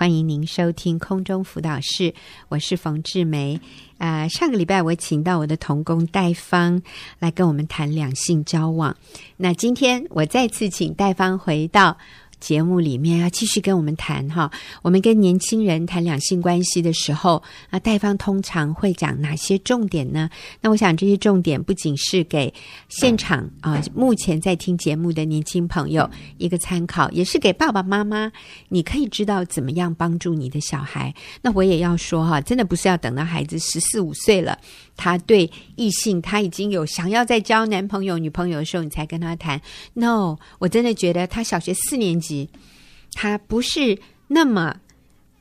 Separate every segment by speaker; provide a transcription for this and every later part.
Speaker 1: 欢迎您收听空中辅导室，我是冯志梅。啊、呃，上个礼拜我请到我的同工戴芳来跟我们谈两性交往，那今天我再次请戴芳回到。节目里面要继续跟我们谈哈，我们跟年轻人谈两性关系的时候，啊，戴方通常会讲哪些重点呢？那我想这些重点不仅是给现场啊，目前在听节目的年轻朋友一个参考，也是给爸爸妈妈，你可以知道怎么样帮助你的小孩。那我也要说哈，真的不是要等到孩子十四五岁了。他对异性他已经有想要再交男朋友女朋友的时候，你才跟他谈。No，我真的觉得他小学四年级，他不是那么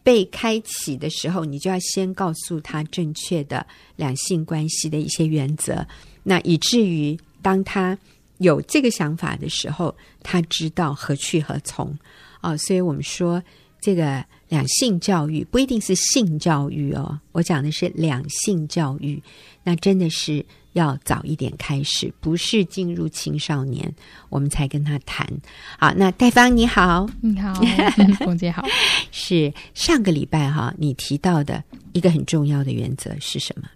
Speaker 1: 被开启的时候，你就要先告诉他正确的两性关系的一些原则。那以至于当他有这个想法的时候，他知道何去何从。哦，所以我们说这个。两性教育不一定是性教育哦，我讲的是两性教育，那真的是要早一点开始，不是进入青少年我们才跟他谈。好，那戴芳你好，
Speaker 2: 你好，冯姐好，
Speaker 1: 是上个礼拜哈，你提到的一个很重要的原则是什么？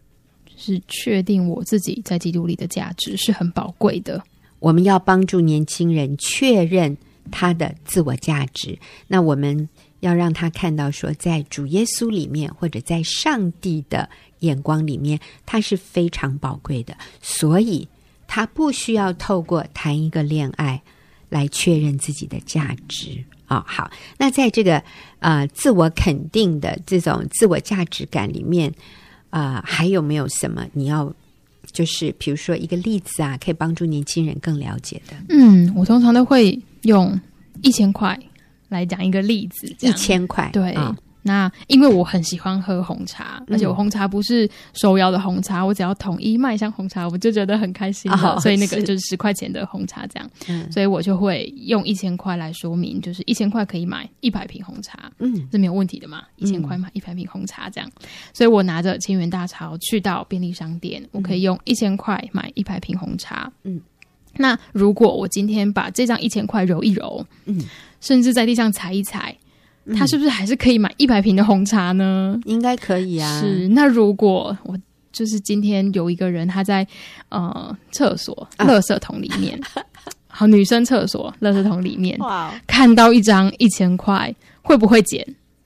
Speaker 2: 是确定我自己在基督里的价值是很宝贵的。
Speaker 1: 我们要帮助年轻人确认他的自我价值，那我们。要让他看到，说在主耶稣里面，或者在上帝的眼光里面，他是非常宝贵的。所以，他不需要透过谈一个恋爱来确认自己的价值。哦，好，那在这个呃自我肯定的这种自我价值感里面，啊、还有没有什么你要就是比如说一个例子啊，可以帮助年轻人更了解的？
Speaker 2: 嗯，我通常都会用一千块。来讲一个例子，
Speaker 1: 一千块。
Speaker 2: 对，哦、那因为我很喜欢喝红茶，而且我红茶不是手摇的红茶，嗯、我只要统一麦香红茶，我就觉得很开心、哦、所以那个就是十块钱的红茶这样，嗯，所以我就会用一千块来说明，就是一千块可以买一百瓶红茶，嗯，是没有问题的嘛，一千块买一百瓶红茶这样，所以我拿着千元大钞去到便利商店，我可以用一千块买一百瓶红茶，嗯。那如果我今天把这张一千块揉一揉，嗯，甚至在地上踩一踩，嗯，它是不是还是可以买一百瓶的红茶呢？
Speaker 1: 应该可以啊。
Speaker 2: 是。那如果我就是今天有一个人他在呃厕所垃圾桶里面，啊、好，女生厕所垃圾桶里面，哇，看到一张一千块，会不会捡？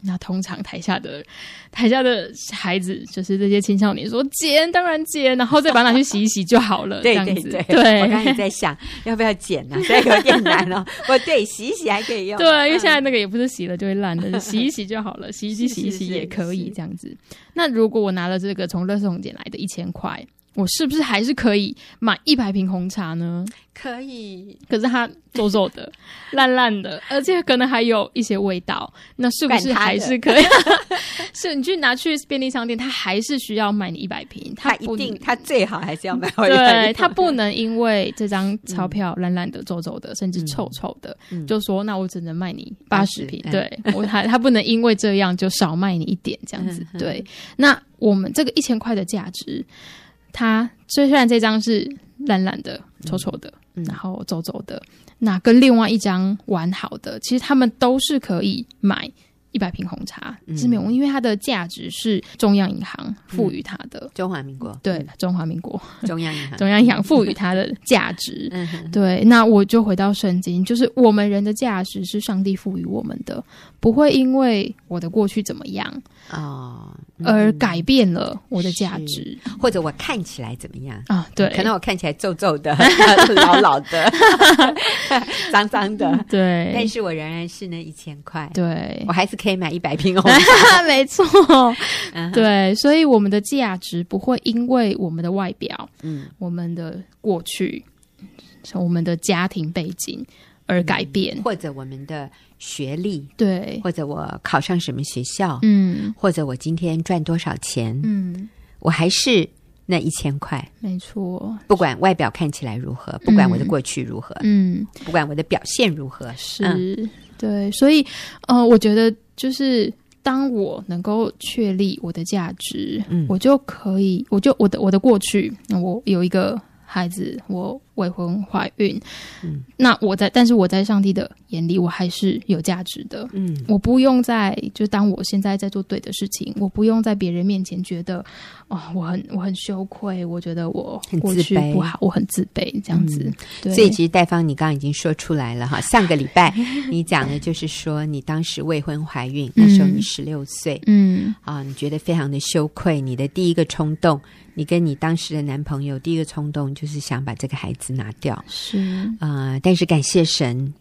Speaker 2: 那通常台下的 台下的孩子，就是这些青少年说剪，当然剪，然后再把它拿去洗一洗就好了。
Speaker 1: 对
Speaker 2: 这样子，
Speaker 1: 对对，对我刚才在想要不要剪呢？所以有点难哦。我对，洗一洗还可以用。
Speaker 2: 对，因为现在那个也不是洗了就会烂的，洗一洗就好了，洗一洗洗一洗也可以这样子。那如果我拿了这个从垃圾桶捡来的一千块。我是不是还是可以买一百瓶红茶呢？
Speaker 1: 可以，
Speaker 2: 可是它皱皱的、烂烂的，而且可能还有一些味道。那是不是还是可以？是你去拿去便利商店，他还是需要卖你一百瓶。他
Speaker 1: 一定，他最好还是要买回来。
Speaker 2: 对，他不能因为这张钞票烂烂的、皱皱的，甚至臭臭的，嗯、就说那我只能卖你八十瓶。对我，他他不能因为这样就少卖你一点这样子。对，那我们这个一千块的价值。它虽然这张是烂烂的、丑丑的，嗯、然后皱皱的，那跟另外一张完好的，其实他们都是可以买。一百瓶红茶是没有，因为它的价值是中央银行赋予它的。
Speaker 1: 嗯、中华民国。
Speaker 2: 对，中华民国。
Speaker 1: 中央银行，
Speaker 2: 中央银行赋予它的价值。对，那我就回到圣经，就是我们人的价值是上帝赋予我们的，不会因为我的过去怎么样啊、嗯、而改变了我的价值，
Speaker 1: 或者我看起来怎么样？
Speaker 2: 啊？对，
Speaker 1: 可能我看起来皱皱的、老老的、脏脏的，
Speaker 2: 对，
Speaker 1: 但是我仍然是那一千块，
Speaker 2: 对。
Speaker 1: 我还是可以。买一百瓶红茶，
Speaker 2: 没错，对，所以我们的价值不会因为我们的外表、嗯，我们的过去、我们的家庭背景而改变，
Speaker 1: 嗯、或者我们的学历，
Speaker 2: 对，
Speaker 1: 或者我考上什么学校，
Speaker 2: 嗯，
Speaker 1: 或者我今天赚多少钱，
Speaker 2: 嗯，
Speaker 1: 我还是那一千块，
Speaker 2: 没错，
Speaker 1: 不管外表看起来如何，不管我的过去如何，
Speaker 2: 嗯，
Speaker 1: 不管我的表现如何，
Speaker 2: 是、嗯、对，所以，呃，我觉得。就是当我能够确立我的价值，嗯，我就可以，我就我的我的过去，我有一个孩子，我未婚怀孕。嗯，那我在，但是我在上帝的眼里，我还是有价值的。嗯，我不用在，就当我现在在做对的事情，我不用在别人面前觉得，哦，我很我很羞愧，我觉得我过去不好，我很自卑这样子。嗯、对，
Speaker 1: 所以其实戴芳，你刚刚已经说出来了哈。上个礼拜 你讲的就是说，你当时未婚怀孕，那时候你十六岁，嗯啊，你觉得非常的羞愧，你的第一个冲动。你跟你当时的男朋友第一个冲动就是想把这个孩子拿掉，
Speaker 2: 是
Speaker 1: 啊、呃，但是感谢神，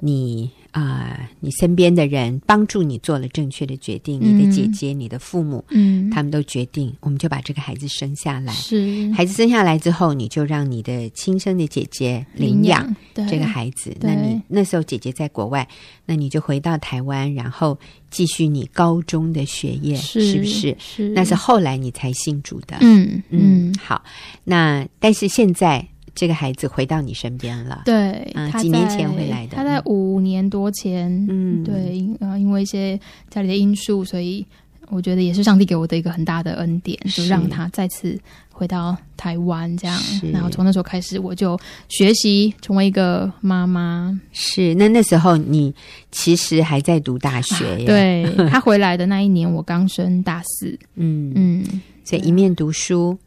Speaker 1: 你啊、呃，你身边的人帮助你做了正确的决定，嗯、你的姐姐、你的父母，嗯，他们都决定，我们就把这个孩子生下来。
Speaker 2: 是
Speaker 1: 孩子生下来之后，你就让你的亲生的姐姐领养这个孩子。那你那时候姐姐在国外，那你就回到台湾，然后。继续你高中的学业是，是不是？
Speaker 2: 是，
Speaker 1: 那是后来你才信主的。
Speaker 2: 嗯
Speaker 1: 嗯，好。那但是现在这个孩子回到你身边了。
Speaker 2: 对，
Speaker 1: 啊，几年前回来的。
Speaker 2: 他在五年多前。嗯，对，呃，因为一些家里的因素，所以我觉得也是上帝给我的一个很大的恩典，就让他再次。回到台湾这样，然后从那时候开始，我就学习成为一个妈妈。
Speaker 1: 是，那那时候你其实还在读大
Speaker 2: 学对，他回来的那一年，我刚升大四。
Speaker 1: 嗯嗯，所以一面读书，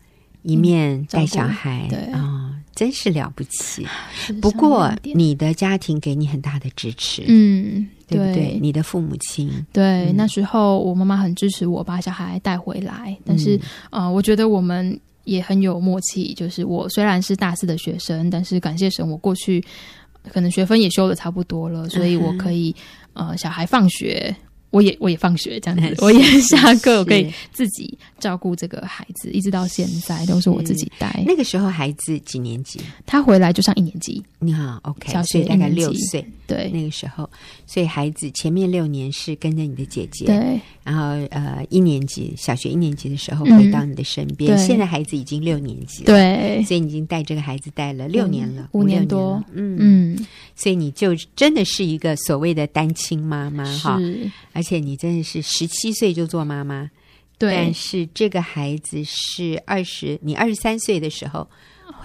Speaker 1: 一面带小孩，
Speaker 2: 对啊、
Speaker 1: 哦，真是了不起。不过你的家庭给你很大的支持，
Speaker 2: 嗯，
Speaker 1: 对不对？你的父母亲，
Speaker 2: 对，那时候我妈妈很支持我把小孩带回来，但是啊、呃，我觉得我们。也很有默契，就是我虽然是大四的学生，但是感谢神，我过去可能学分也修的差不多了，所以我可以、嗯、呃，小孩放学。我也我也放学这样子，我也下课，我可以自己照顾这个孩子，一直到现在都是我自己带。
Speaker 1: 那个时候孩子几年级？
Speaker 2: 他回来就上一年级。
Speaker 1: 你好，OK，小学大概六岁。
Speaker 2: 对，
Speaker 1: 那个时候，所以孩子前面六年是跟着你的姐姐，
Speaker 2: 对。
Speaker 1: 然后呃，一年级小学一年级的时候回到你的身边。
Speaker 2: 对。
Speaker 1: 现在孩子已经六年级了，
Speaker 2: 对。
Speaker 1: 所以你已经带这个孩子带了六年了，
Speaker 2: 五年多。
Speaker 1: 嗯嗯。所以你就真的是一个所谓的单亲妈妈哈，而且你真的是。十七岁就做妈妈，
Speaker 2: 对。
Speaker 1: 但是这个孩子是二十，你二十三岁的时候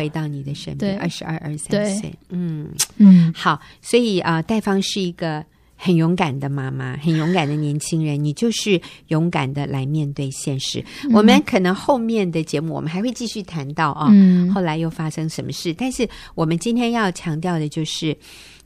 Speaker 1: 回到你的身边，二十二、二十三岁，嗯。嗯，好。所以啊、呃，戴芳是一个很勇敢的妈妈，很勇敢的年轻人。你就是勇敢的来面对现实。嗯、我们可能后面的节目我们还会继续谈到啊，嗯、后来又发生什么事？但是我们今天要强调的就是。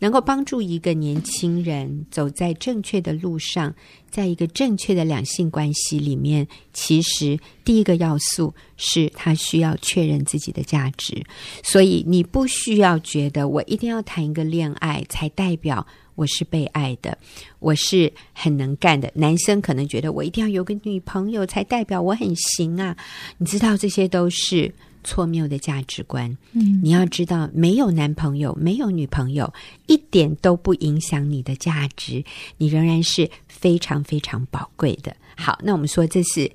Speaker 1: 能够帮助一个年轻人走在正确的路上，在一个正确的两性关系里面，其实第一个要素是他需要确认自己的价值。所以你不需要觉得我一定要谈一个恋爱才代表我是被爱的，我是很能干的。男生可能觉得我一定要有个女朋友才代表我很行啊，你知道这些都是。错谬的价值观，嗯，你要知道，没有男朋友，没有女朋友，一点都不影响你的价值，你仍然是非常非常宝贵的。好，那我们说这是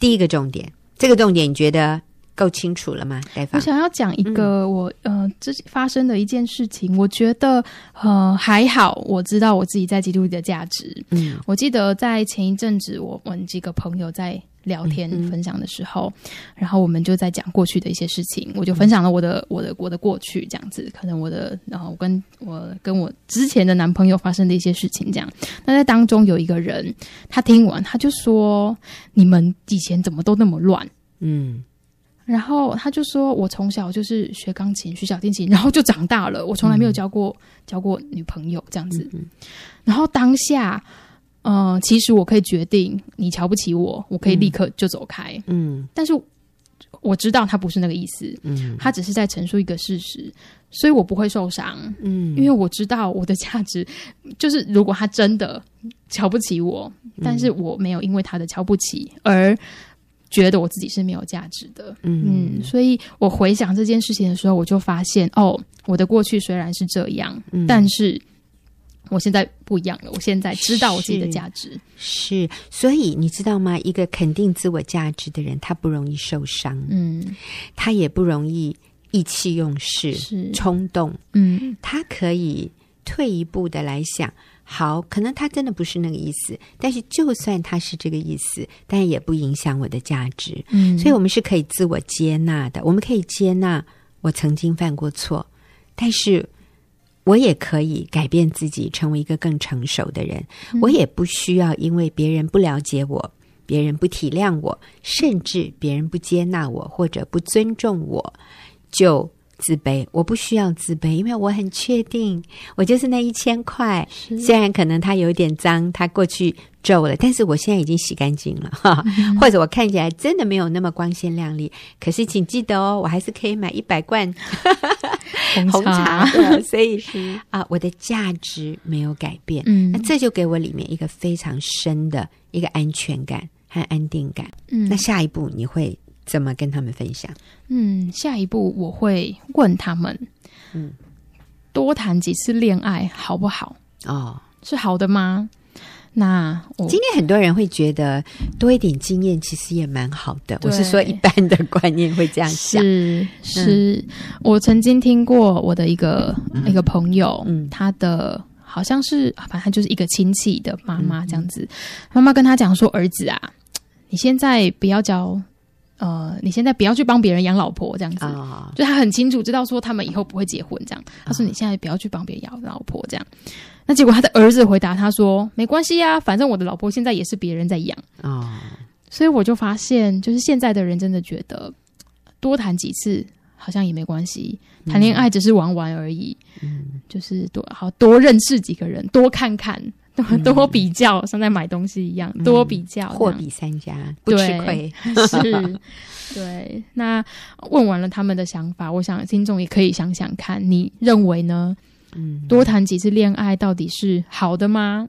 Speaker 1: 第一个重点，这个重点你觉得够清楚了吗？
Speaker 2: 我想要讲一个我、嗯、呃，之前发生的一件事情，我觉得呃还好，我知道我自己在基督里的价值。嗯，我记得在前一阵子，我们几个朋友在。聊天分享的时候，嗯嗯，然后我们就在讲过去的一些事情，我就分享了我的我的我的过去这样子，可能我的然后我跟我跟我之前的男朋友发生的一些事情这样。那在当中有一个人，他听完他就说：“你们以前怎么都那么乱？”嗯，然后他就说：“我从小就是学钢琴、学小提琴，然后就长大了，我从来没有交过、嗯、交过女朋友这样子。嗯嗯”然后当下。嗯、呃，其实我可以决定，你瞧不起我，我可以立刻就走开。嗯，但是我知道他不是那个意思。嗯，他只是在陈述一个事实，所以我不会受伤。嗯，因为我知道我的价值，就是如果他真的瞧不起我，但是我没有因为他的瞧不起而觉得我自己是没有价值的。嗯，嗯，所以我回想这件事情的时候，我就发现，哦，我的过去虽然是这样，嗯、但是。我现在不一样了，我现在知道我自己的价值。
Speaker 1: 是，是，所以你知道吗？一个肯定自我价值的人，他不容易受伤，嗯，他也不容易意气用事、是。冲动，嗯，他可以退一步的来想，好，可能他真的不是那个意思，但是就算他是这个意思，但也不影响我的价值，嗯，所以我们是可以自我接纳的，我们可以接纳我曾经犯过错，但是我也可以改变自己，成为一个更成熟的人。嗯、我也不需要因为别人不了解我，别人不体谅我，甚至别人不接纳我或者不尊重我，就自卑。我不需要自卑，因为我很确定，我就是那一千块。虽然可能它有点脏，它过去皱了，但是我现在已经洗干净了，哈。嗯、或者我看起来真的没有那么光鲜亮丽，可是请记得哦，我还是可以买一百罐红茶的。所以是啊，我的价值没有改变。嗯，那这就给我里面一个非常深的一个安全感和安定感。嗯，那下一步你会怎么跟他们分享？
Speaker 2: 嗯，下一步我会问他们，嗯，多谈几次恋爱好不好？哦，是好的吗？那我
Speaker 1: 今天很多人会觉得多一点经验其实也蛮好的。我是说一般的观念会这样想。
Speaker 2: 是是，嗯、我曾经听过我的一个、嗯、一个朋友，嗯，他的好像是反正就是一个亲戚的妈妈这样子，妈妈、嗯、跟他讲说：“儿子啊，你现在不要交，呃，你现在不要去帮别人养老婆这样子。哦”就他很清楚知道说他们以后不会结婚这样。他说：“你现在不要去帮别人养老婆这样。”那结果他的儿子回答他说：“没关系呀，反正我的老婆现在也是别人在养啊。哦”所以我就发现，就是现在的人真的觉得多谈几次好像也没关系，谈恋爱只是玩玩而已。嗯，就是多好多认识几个人，多看看，多多比较，嗯、像在买东西一样，多比较，
Speaker 1: 货比三家，不吃亏。
Speaker 2: 是，对。那问完了他们的想法，我想听众也可以想想看，你认为呢？嗯，多谈几次恋爱到底是好的吗？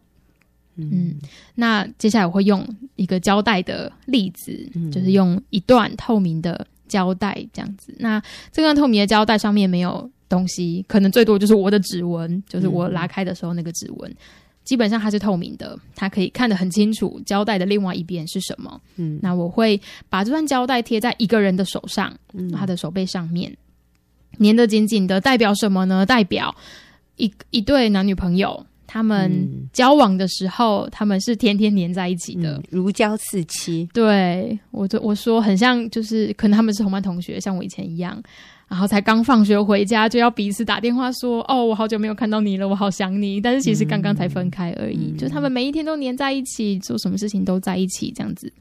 Speaker 2: 嗯，嗯，那接下来我会用一个胶带的例子，嗯、就是用一段透明的胶带这样子。那这段透明的胶带上面没有东西，可能最多就是我的指纹，就是我拉开的时候那个指纹。嗯、基本上它是透明的，它可以看得很清楚胶带的另外一边是什么。嗯，那我会把这段胶带贴在一个人的手上，嗯、他的手背上面，粘得紧紧的，代表什么呢？代表。一一对男女朋友，他们交往的时候，嗯、他们是天天黏在一起的，
Speaker 1: 嗯、如胶似漆。
Speaker 2: 对，我就我说很像，就是可能他们是同班同学，像我以前一样，然后才刚放学回家就要彼此打电话说：“哦，我好久没有看到你了，我好想你。”但是其实刚刚才分开而已，嗯、就他们每一天都黏在一起，做什么事情都在一起，这样子。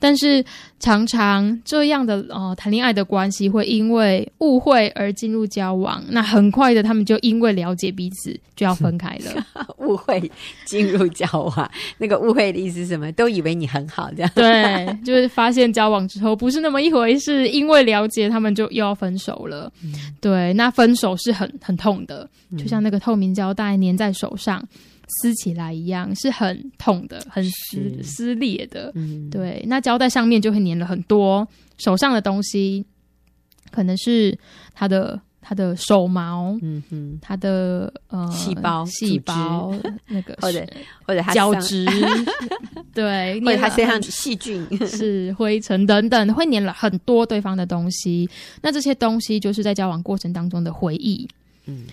Speaker 2: 但是常常这样的呃谈恋爱的关系会因为误会而进入交往，那很快的他们就因为了解彼此就要分开了。
Speaker 1: 误会进入交往，那个误会的意思是什么？都以为你很好，这样
Speaker 2: 对，就是发现交往之后不是那么一回事，因为了解他们就又要分手了。嗯、对，那分手是很很痛的，就像那个透明胶带粘在手上。撕起来一样是很痛的，很撕撕裂的。嗯，对。那胶带上面就会粘了很多手上的东西，可能是他的他的手毛，嗯哼，他的呃
Speaker 1: 细胞
Speaker 2: 细胞那个
Speaker 1: 或者或者
Speaker 2: 角质，对，
Speaker 1: 或者他身上细菌
Speaker 2: 是灰尘等等，会粘了很多对方的东西。那这些东西就是在交往过程当中的回忆，嗯，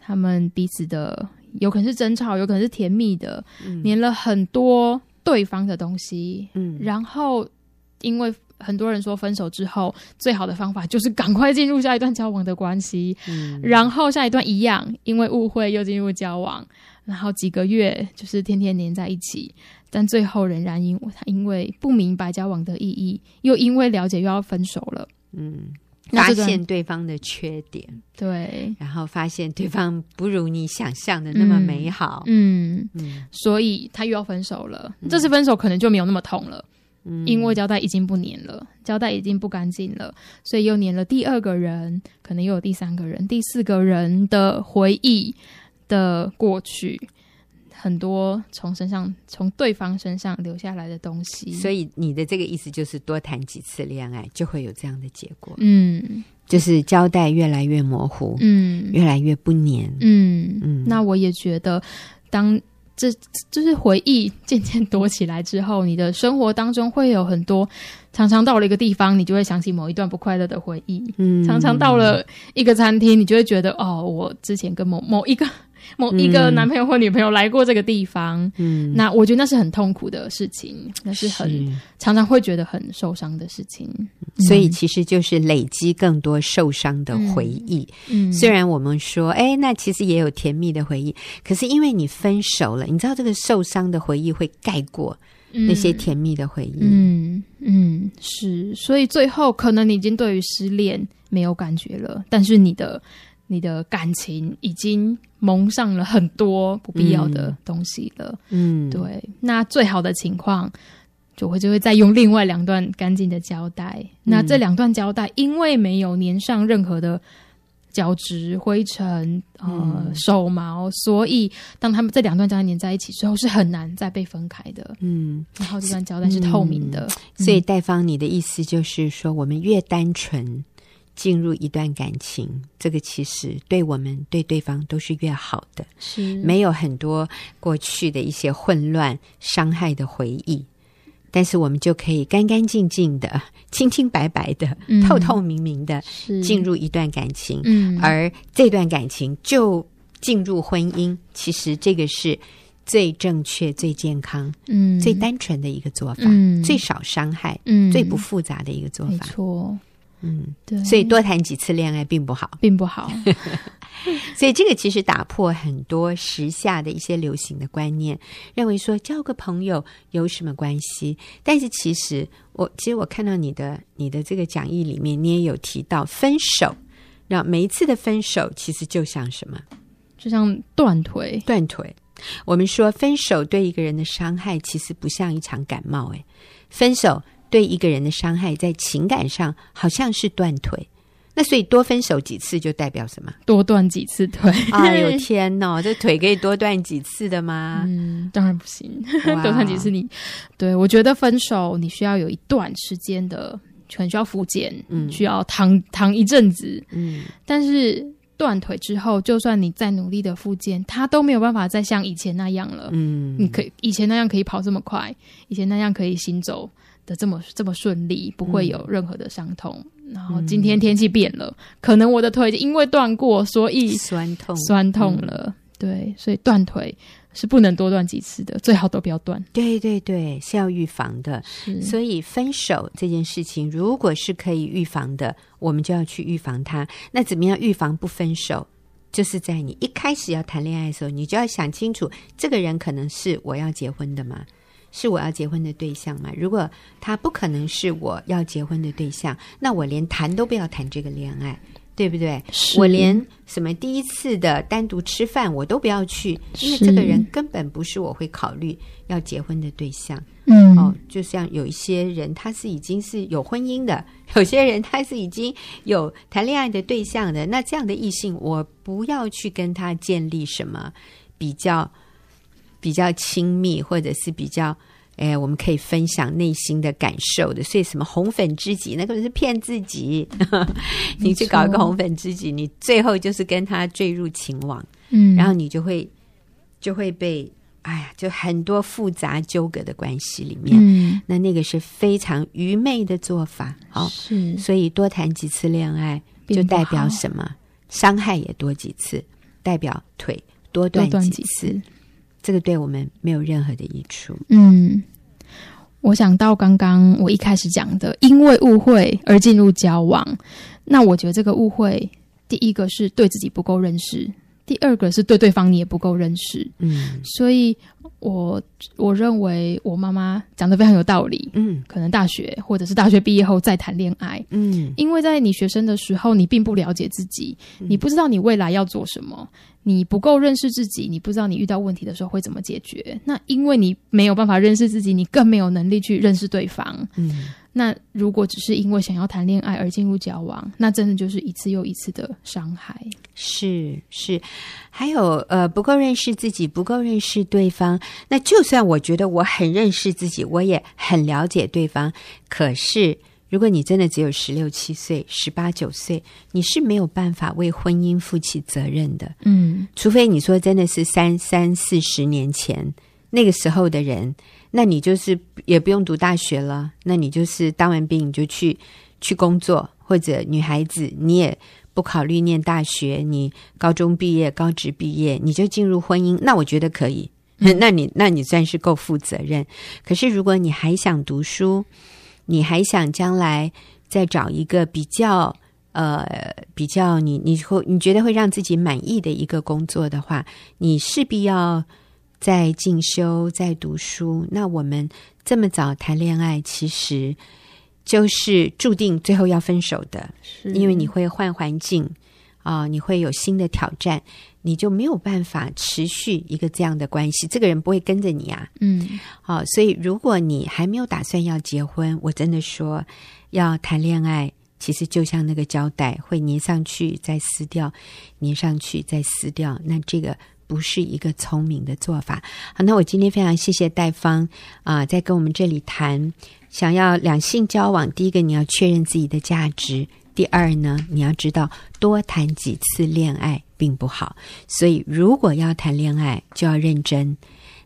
Speaker 2: 他们彼此的。有可能是争吵，有可能是甜蜜的，嗯、黏了很多对方的东西。嗯，然后因为很多人说分手之后最好的方法就是赶快进入下一段交往的关系。嗯，然后下一段一样，因为误会又进入交往，然后几个月就是天天黏在一起，但最后仍然因为他因为不明白交往的意义，又因为了解又要分手了。嗯。
Speaker 1: 发现对方的缺点，
Speaker 2: 对，
Speaker 1: 然后发现对方不如你想象的那么美好，
Speaker 2: 嗯嗯，嗯，所以他又要分手了。嗯、这次分手可能就没有那么痛了，嗯，因为胶带已经不粘了，胶带已经不干净了，所以又粘了第二个人，可能又有第三个人、第四个人的回忆的过去。很多从身上、从对方身上留下来的东西，
Speaker 1: 所以你的这个意思就是多谈几次恋爱就会有这样的结果。
Speaker 2: 嗯，
Speaker 1: 就是交代越来越模糊，嗯，越来越不粘，
Speaker 2: 嗯嗯。那我也觉得，当这就是回忆渐渐多起来之后，你的生活当中会有很多，常常到了一个地方，你就会想起某一段不快乐的回忆。嗯，常常到了一个餐厅，你就会觉得哦，我之前跟某某一个。某一个男朋友或女朋友来过这个地方，嗯，那我觉得那是很痛苦的事情，那是很是。常常会觉得很受伤的事情。
Speaker 1: 所以其实就是累积更多受伤的回忆。嗯，虽然我们说，哎，那其实也有甜蜜的回忆，可是因为你分手了，你知道这个受伤的回忆会盖过那些甜蜜的回忆。
Speaker 2: 嗯嗯，是，所以最后可能你已经对于失恋没有感觉了，但是你的你的感情已经蒙上了很多不必要的东西了。嗯，对，那最好的情况。就会就会再用另外两段干净的胶带，嗯、那这两段胶带因为没有粘上任何的角质、灰尘、呃、嗯、手毛，所以当他们这两段胶带粘在一起之后，是很难再被分开的。嗯，然后这段胶带是透明的，
Speaker 1: 嗯、所以戴芳，你的意思就是说，我们越单纯进入一段感情，这个其实对我们对对方都是越好的，是没有很多过去的一些混乱、伤害的回忆。但是我们就可以干干净净的、清清白白的、嗯、透透明明的进入一段感情，嗯、而这段感情就进入婚姻。其实这个是最正确、最健康、嗯、最单纯的一个做法，嗯、最少伤害、嗯、最不复杂的一个做法。没
Speaker 2: 错。
Speaker 1: 嗯，对，所以多谈几次恋爱并不好，
Speaker 2: 并不好。
Speaker 1: 所以这个其实打破很多时下的一些流行的观念，认为说交个朋友有什么关系？但是其实我其实我看到你的你的这个讲义里面，你也有提到分手，让每一次的分手其实就像什么？
Speaker 2: 就像断腿，
Speaker 1: 断腿。我们说分手对一个人的伤害，其实不像一场感冒。诶，分手。对一个人的伤害，在情感上好像是断腿，那所以多分手几次就代表什么？
Speaker 2: 多断几次腿？
Speaker 1: 哎呦天哪，这腿可以多断几次的吗？
Speaker 2: 嗯，当然不行。多断几次你，你对我觉得分手你需要有一段时间的，可能需要复健，嗯，需要躺躺一阵子，嗯。但是断腿之后，就算你再努力的复健，它都没有办法再像以前那样了。嗯，你可以以前那样可以跑这么快，以前那样可以行走。的这么这么顺利，不会有任何的伤痛。嗯、然后今天天气变了，嗯、可能我的腿因为断过，所以
Speaker 1: 酸痛
Speaker 2: 酸痛了。嗯、对，所以断腿是不能多断几次的，最好都不要断。
Speaker 1: 对对对，是要预防的。所以分手这件事情，如果是可以预防的，我们就要去预防它。那怎么样预防不分手？就是在你一开始要谈恋爱的时候，你就要想清楚，这个人可能是我要结婚的吗？是我要结婚的对象吗？如果他不可能是我要结婚的对象，那我连谈都不要谈这个恋爱，对不对？是我连什么第一次的单独吃饭我都不要去，因为这个人根本不是我会考虑要结婚的对象。嗯，哦，就像有一些人他是已经是有婚姻的，有些人他是已经有谈恋爱的对象的，那这样的异性我不要去跟他建立什么比较。比较亲密，或者是比较，哎，我们可以分享内心的感受的。所以，什么红粉知己，那个是骗自己。你去搞一个红粉知己，你最后就是跟他坠入情网，嗯，然后你就会就会被，哎呀，就很多复杂纠葛的关系里面，嗯，那那个是非常愚昧的做法。好，是，所以多谈几次恋爱，就代表什么？伤害也多几次，代表腿多断几次。这个对我们没有任何的益处。
Speaker 2: 嗯，我想到刚刚我一开始讲的，因为误会而进入交往，那我觉得这个误会，第一个是对自己不够认识，第二个是对对方你也不够认识。嗯，所以我我认为我妈妈讲的非常有道理。嗯，可能大学或者是大学毕业后再谈恋爱。嗯，因为在你学生的时候，你并不了解自己，你不知道你未来要做什么。你不够认识自己，你不知道你遇到问题的时候会怎么解决。那因为你没有办法认识自己，你更没有能力去认识对方。嗯，那如果只是因为想要谈恋爱而进入交往，那真的就是一次又一次的伤害。
Speaker 1: 是是，还有呃，不够认识自己，不够认识对方。那就算我觉得我很认识自己，我也很了解对方，可是。如果你真的只有十六七岁、十八九岁，你是没有办法为婚姻负起责任的。嗯，除非你说真的是三三四十年前那个时候的人，那你就是也不用读大学了，那你就是当完兵你就去去工作，或者女孩子你也不考虑念大学，你高中毕业、高职毕业你就进入婚姻，那我觉得可以，嗯、那你那你算是够负责任。可是如果你还想读书，你还想将来再找一个比较呃比较你你会你觉得会让自己满意的一个工作的话，你势必要在进修、在读书。那我们这么早谈恋爱，其实就是注定最后要分手的，因为你会换环境啊、呃，你会有新的挑战。你就没有办法持续一个这样的关系，这个人不会跟着你啊。
Speaker 2: 嗯，
Speaker 1: 好，所以如果你还没有打算要结婚，我真的说要谈恋爱，其实就像那个胶带，会粘上去再撕掉，粘上去再撕掉，那这个不是一个聪明的做法。好，那我今天非常谢谢戴芳啊、呃，在跟我们这里谈，想要两性交往，第一个你要确认自己的价值。第二呢，你要知道多谈几次恋爱并不好，所以如果要谈恋爱就要认真。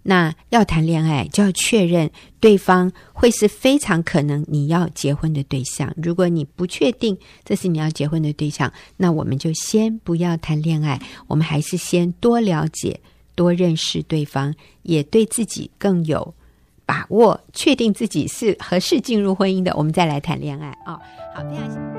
Speaker 1: 那要谈恋爱就要确认对方会是非常可能你要结婚的对象。如果你不确定这是你要结婚的对象，那我们就先不要谈恋爱，我们还是先多了解、多认识对方，也对自己更有把握，确定自己是合适进入婚姻的，我们再来谈恋爱啊。好，非常。